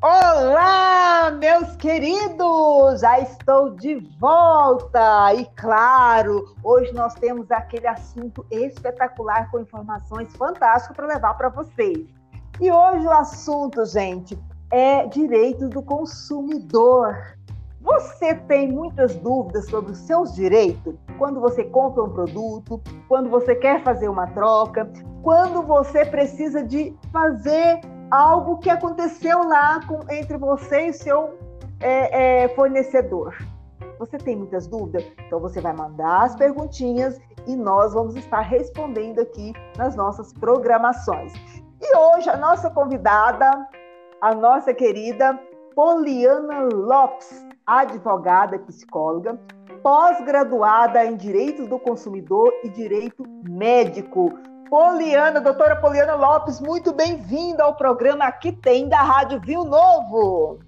Olá, meus queridos! Já estou de volta! E claro, hoje nós temos aquele assunto espetacular com informações fantásticas para levar para vocês. E hoje o assunto, gente, é direitos do consumidor. Você tem muitas dúvidas sobre os seus direitos quando você compra um produto, quando você quer fazer uma troca, quando você precisa de fazer algo que aconteceu lá com, entre você e seu é, é, fornecedor. Você tem muitas dúvidas? Então você vai mandar as perguntinhas e nós vamos estar respondendo aqui nas nossas programações. E hoje a nossa convidada, a nossa querida Poliana Lopes, advogada psicóloga, pós-graduada em Direitos do Consumidor e Direito Médico. Poliana, doutora Poliana Lopes, muito bem-vinda ao programa Aqui Tem da Rádio Viu Novo.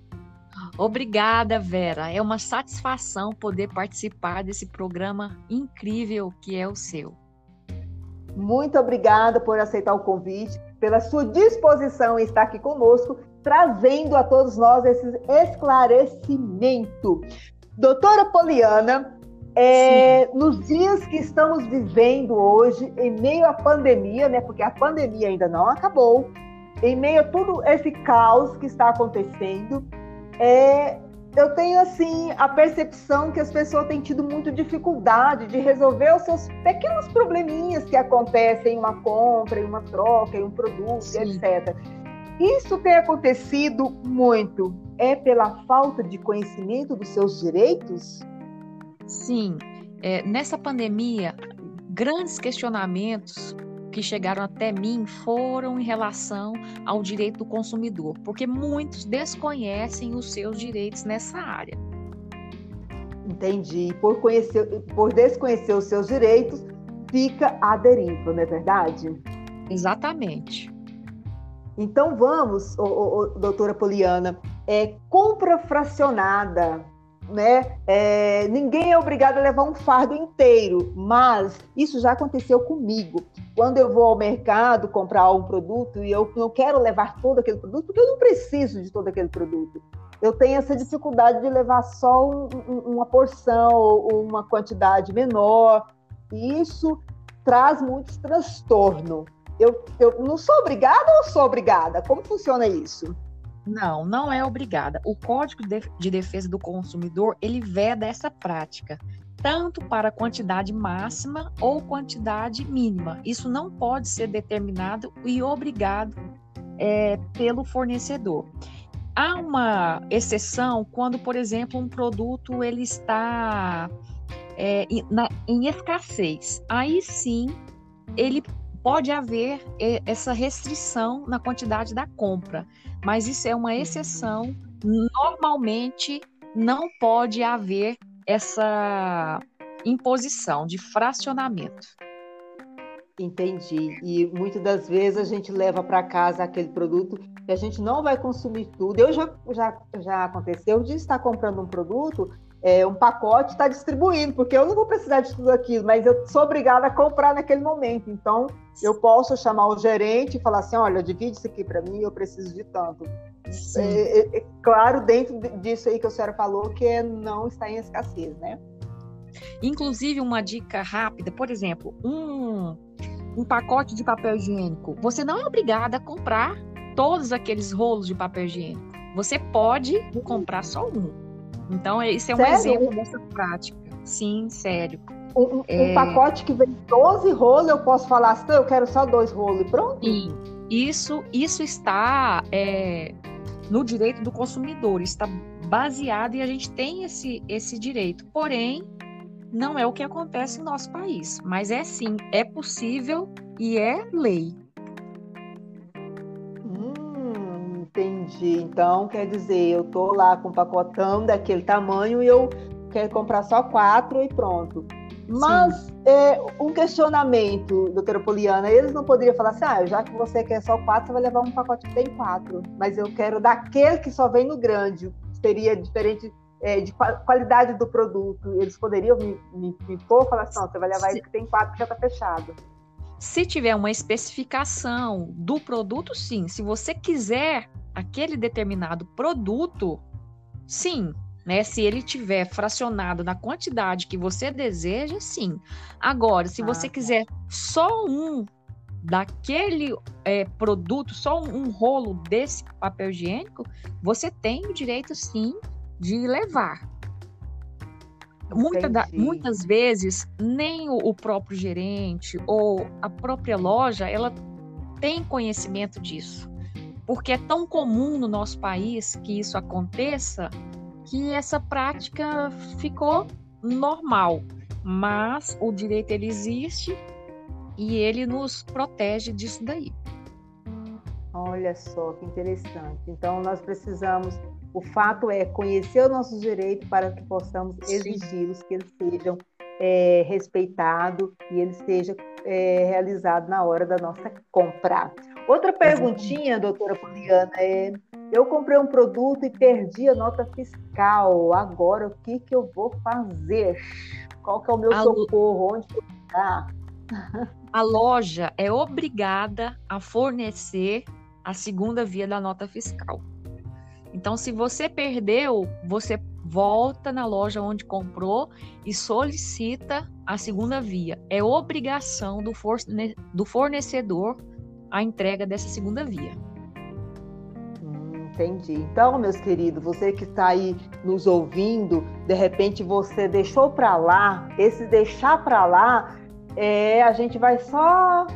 Obrigada, Vera. É uma satisfação poder participar desse programa incrível que é o seu. Muito obrigada por aceitar o convite, pela sua disposição em estar aqui conosco, trazendo a todos nós esse esclarecimento. Doutora Poliana, é, nos dias que estamos vivendo hoje, em meio à pandemia, né? Porque a pandemia ainda não acabou, em meio a todo esse caos que está acontecendo, é, eu tenho assim a percepção que as pessoas têm tido muita dificuldade de resolver os seus pequenos probleminhas que acontecem em uma compra, em uma troca, em um produto, Sim. etc. Isso tem acontecido muito. É pela falta de conhecimento dos seus direitos? Sim, é, nessa pandemia, grandes questionamentos que chegaram até mim foram em relação ao direito do consumidor, porque muitos desconhecem os seus direitos nessa área. Entendi. Por, conhecer, por desconhecer os seus direitos, fica à deriva, não é verdade? Exatamente. Então vamos, doutora Poliana, é, compra fracionada né? É, ninguém é obrigado a levar um fardo inteiro, mas isso já aconteceu comigo. Quando eu vou ao mercado comprar um produto e eu não quero levar todo aquele produto, porque eu não preciso de todo aquele produto. Eu tenho essa dificuldade de levar só um, um, uma porção ou uma quantidade menor, e isso traz muito transtorno. Eu, eu não sou obrigada ou sou obrigada? Como funciona isso? Não, não é obrigada. O Código de Defesa do Consumidor, ele veda essa prática, tanto para quantidade máxima ou quantidade mínima. Isso não pode ser determinado e obrigado é, pelo fornecedor. Há uma exceção quando, por exemplo, um produto ele está é, na, em escassez. Aí sim, ele pode haver é, essa restrição na quantidade da compra mas isso é uma exceção. Normalmente não pode haver essa imposição de fracionamento. Entendi. E muitas das vezes a gente leva para casa aquele produto que a gente não vai consumir tudo. Eu já, já, já aconteceu de estar comprando um produto é, um pacote está distribuindo, porque eu não vou precisar de tudo aquilo, mas eu sou obrigada a comprar naquele momento. Então, eu posso chamar o gerente e falar assim: olha, divide isso aqui para mim, eu preciso de tanto. É, é, é, claro, dentro disso aí que a senhora falou, que é não está em escassez, né? Inclusive, uma dica rápida, por exemplo, um, um pacote de papel higiênico. Você não é obrigada a comprar todos aqueles rolos de papel higiênico. Você pode comprar só um. Então, esse é um sério? exemplo dessa prática. Sim, sério. Um, é... um, pacote que vem 12 rolos, eu posso falar assim, eu quero só dois rolos e pronto? Sim. Isso, isso está é, no direito do consumidor, está baseado e a gente tem esse, esse direito. Porém, não é o que acontece em nosso país. Mas é sim, é possível e é lei. Então, quer dizer, eu tô lá com um pacotão daquele tamanho e eu quero comprar só quatro e pronto. Mas é, um questionamento, doutora Poliana, eles não poderiam falar assim, ah, já que você quer só quatro, você vai levar um pacote que tem quatro. Mas eu quero daquele que só vem no grande. Seria diferente é, de qualidade do produto. Eles poderiam me, me, me pôr falar assim, não, você vai levar esse que tem quatro que já está fechado. Se tiver uma especificação do produto, sim. Se você quiser aquele determinado produto, sim. Né? Se ele tiver fracionado na quantidade que você deseja, sim. Agora, se ah, você tá. quiser só um daquele é, produto, só um, um rolo desse papel higiênico, você tem o direito, sim, de levar. Muita da, muitas vezes nem o, o, próprio gerente ou a própria loja ela tem conhecimento disso porque é tão comum no nosso país que isso aconteça que essa prática ficou normal. Mas o direito ele existe e ele nos protege disso daí. Olha só que interessante. Então nós precisamos o fato é conhecer os nossos direitos para que possamos exigi-los, que eles sejam é, respeitados e eles sejam é, realizados na hora da nossa compra. Outra perguntinha, doutora Poliana, é: eu comprei um produto e perdi a nota fiscal. Agora, o que, que eu vou fazer? Qual que é o meu a socorro? Onde eu vou A loja é obrigada a fornecer a segunda via da nota fiscal. Então, se você perdeu, você volta na loja onde comprou e solicita a segunda via. É obrigação do, forne do fornecedor a entrega dessa segunda via. Hum, entendi. Então, meus queridos, você que está aí nos ouvindo, de repente você deixou para lá, esse deixar para lá, é, a gente vai só.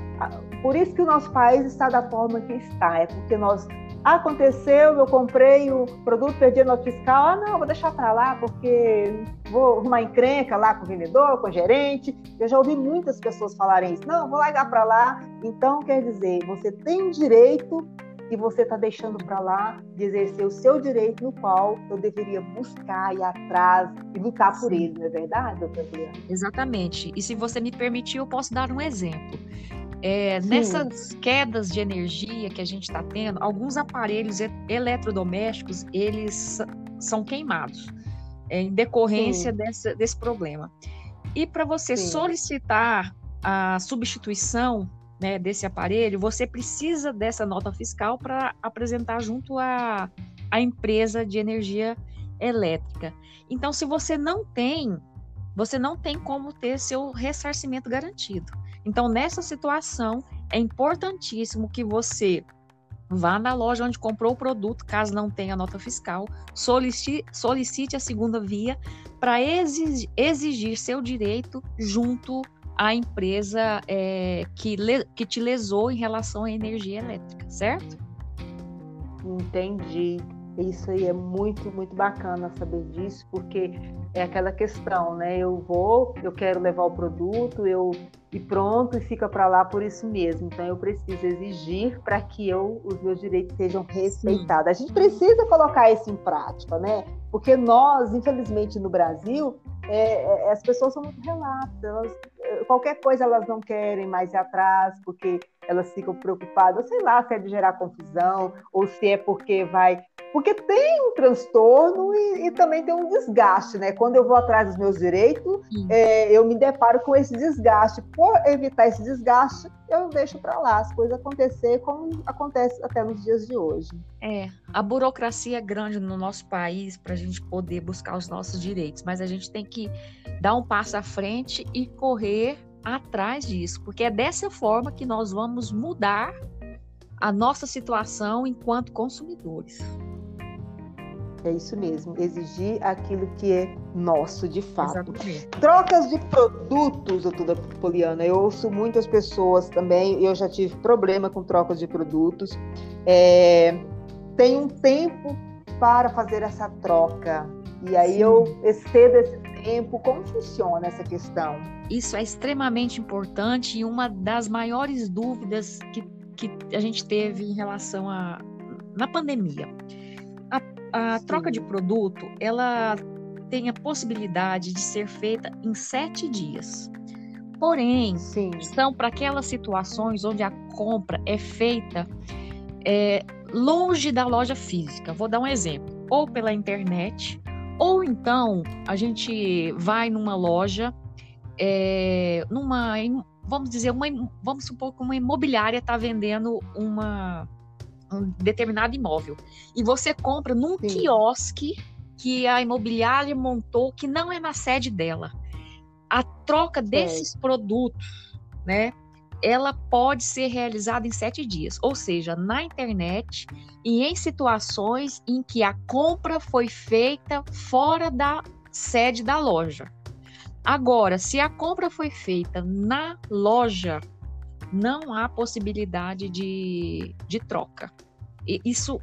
Por isso que o nosso país está da forma que está, é porque nós Aconteceu, eu comprei o produto, perdi a nota fiscal. Ah, não, vou deixar para lá porque vou arrumar encrenca lá com o vendedor, com o gerente. Eu já ouvi muitas pessoas falarem isso. Não, vou largar para lá. Então, quer dizer, você tem direito e você está deixando para lá de exercer o seu direito, no qual eu deveria buscar, ir atrás e lutar por ele, não é verdade, doutora? Exatamente. E se você me permitir, eu posso dar um exemplo. É, nessas quedas de energia que a gente está tendo, alguns aparelhos eletrodomésticos eles são queimados é, em decorrência desse, desse problema. E para você Sim. solicitar a substituição né, desse aparelho, você precisa dessa nota fiscal para apresentar junto à, à empresa de energia elétrica. Então, se você não tem, você não tem como ter seu ressarcimento garantido. Então, nessa situação, é importantíssimo que você vá na loja onde comprou o produto, caso não tenha nota fiscal, solicite, solicite a segunda via para exigir, seu direito junto à empresa é, que, le, que te lesou em relação à energia elétrica, certo? Entendi. Isso aí é muito, muito bacana saber disso, porque é aquela questão, né? Eu vou, eu quero levar o produto, eu e pronto, e fica para lá por isso mesmo. Então eu preciso exigir para que eu, os meus direitos sejam respeitados. A gente precisa colocar isso em prática, né? Porque nós, infelizmente, no Brasil, é, é, as pessoas são muito relatas. Elas, qualquer coisa elas não querem mais ir atrás, porque elas ficam preocupadas, sei lá, se é de gerar confusão, ou se é porque vai porque tem um transtorno e, e, também tem um desgaste, né? Quando eu vou atrás dos meus direitos, é, eu me deparo com esse desgaste. Por evitar esse desgaste, eu deixo para lá as coisas acontecer como acontece até nos dias de hoje. É, a burocracia é grande no nosso país para a gente poder buscar os nossos direitos, mas a gente tem que dar um passo à frente e correr atrás disso, porque é dessa forma que nós vamos mudar a nossa situação enquanto consumidores. É isso mesmo, exigir aquilo que é nosso de fato. Exatamente. Trocas de produtos, doutora Poliana. Eu ouço muitas pessoas também, eu já tive problema com trocas de produtos. É, tem um tempo para fazer essa troca. E aí Sim. eu excedo esse tempo. Como funciona essa questão? Isso é extremamente importante e uma das maiores dúvidas que, que a gente teve em relação a na pandemia a troca de produto ela tem a possibilidade de ser feita em sete dias. Porém, Sim. são para aquelas situações onde a compra é feita é, longe da loja física. Vou dar um exemplo: ou pela internet, ou então a gente vai numa loja, é, numa, vamos dizer, uma, vamos supor que uma imobiliária está vendendo uma, um determinado imóvel e você compra num Sim. quiosque que a imobiliária montou que não é na sede dela. A troca desses produtos, né, ela pode ser realizada em sete dias, ou seja, na internet e em situações em que a compra foi feita fora da sede da loja. Agora, se a compra foi feita na loja, não há possibilidade de, de troca. E isso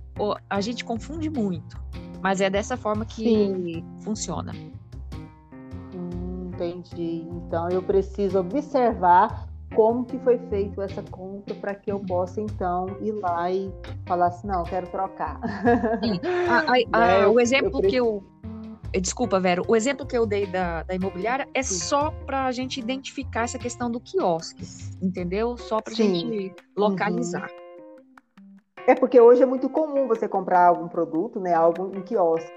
a gente confunde muito, mas é dessa forma que Sim. funciona. Hum, entendi. Então eu preciso observar como que foi feito essa compra para que eu possa então ir lá e falar assim, não, eu quero trocar. A, a, a, é, o exemplo eu que eu eh, Desculpa, Vero, o exemplo que eu dei da, da imobiliária é Sim. só para a gente identificar essa questão do quiosque, entendeu? Só para gente localizar. Uhum. É porque hoje é muito comum você comprar algum produto, né, algo em quiosque.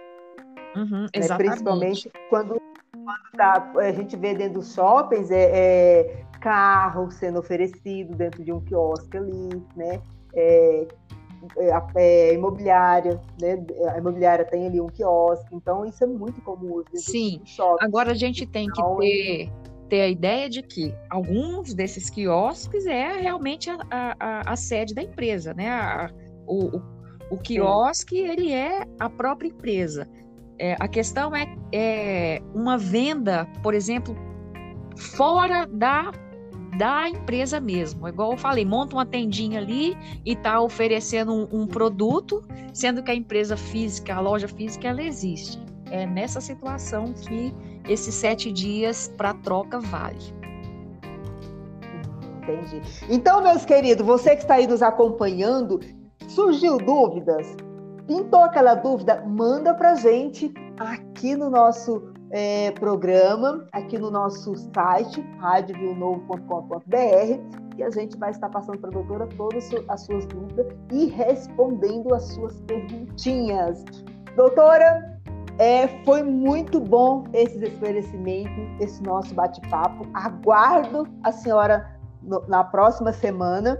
Uhum, né? Principalmente quando, quando tá, a gente vê dentro dos shoppings é, é, carro sendo oferecido dentro de um quiosque ali, né? É, é, é, imobiliária, né? A imobiliária tem ali um quiosque, então isso é muito comum. Sim. Agora a gente tem que então, ter, ter a ideia de que alguns desses quiosques é realmente a, a, a sede da empresa, né? A, o, o, o quiosque ele é a própria empresa. É, a questão é, é uma venda, por exemplo, fora da da empresa mesmo. Igual eu falei, monta uma tendinha ali e está oferecendo um, um, produto, sendo que a empresa física, a loja física, ela existe. É nessa situação que esses sete dias para troca vale. Entendi. Então, meus queridos, você que está aí nos acompanhando, surgiu dúvidas? Pintou aquela dúvida? Manda para gente aqui no nosso é, programa aqui no nosso site, radiovionovo.com.br, e a gente vai estar passando para a doutora todas as suas dúvidas e respondendo as suas perguntinhas. Doutora, é, foi muito bom esses esclarecimentos, esse nosso bate-papo. Aguardo a senhora no, na próxima semana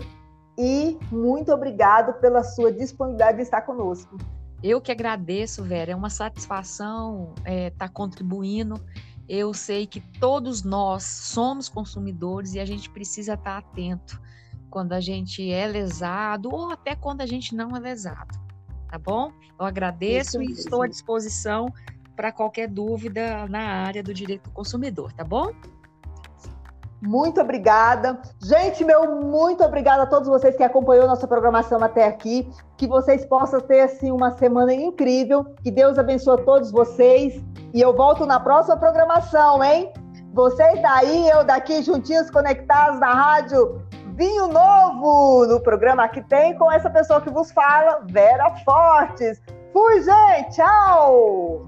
e muito obrigado pela sua disponibilidade de estar conosco. Eu que agradeço, Vera, é uma satisfação estar é, tá contribuindo. Eu sei que todos nós somos consumidores e a gente precisa estar tá atento quando a gente é lesado ou até quando a gente não é lesado, tá bom? Eu agradeço e estou à disposição para qualquer dúvida na área do direito do consumidor, tá bom? Muito obrigada. Gente, meu muito obrigada a todos vocês que acompanhou nossa programação até aqui. Que vocês possam ter assim uma semana incrível. Que Deus abençoe a todos vocês. E eu volto na próxima programação, hein? Vocês daí, eu daqui, juntinhos conectados na rádio Vinho Novo, no programa que tem com essa pessoa que vos fala, Vera Fortes. Fui, gente! Tchau!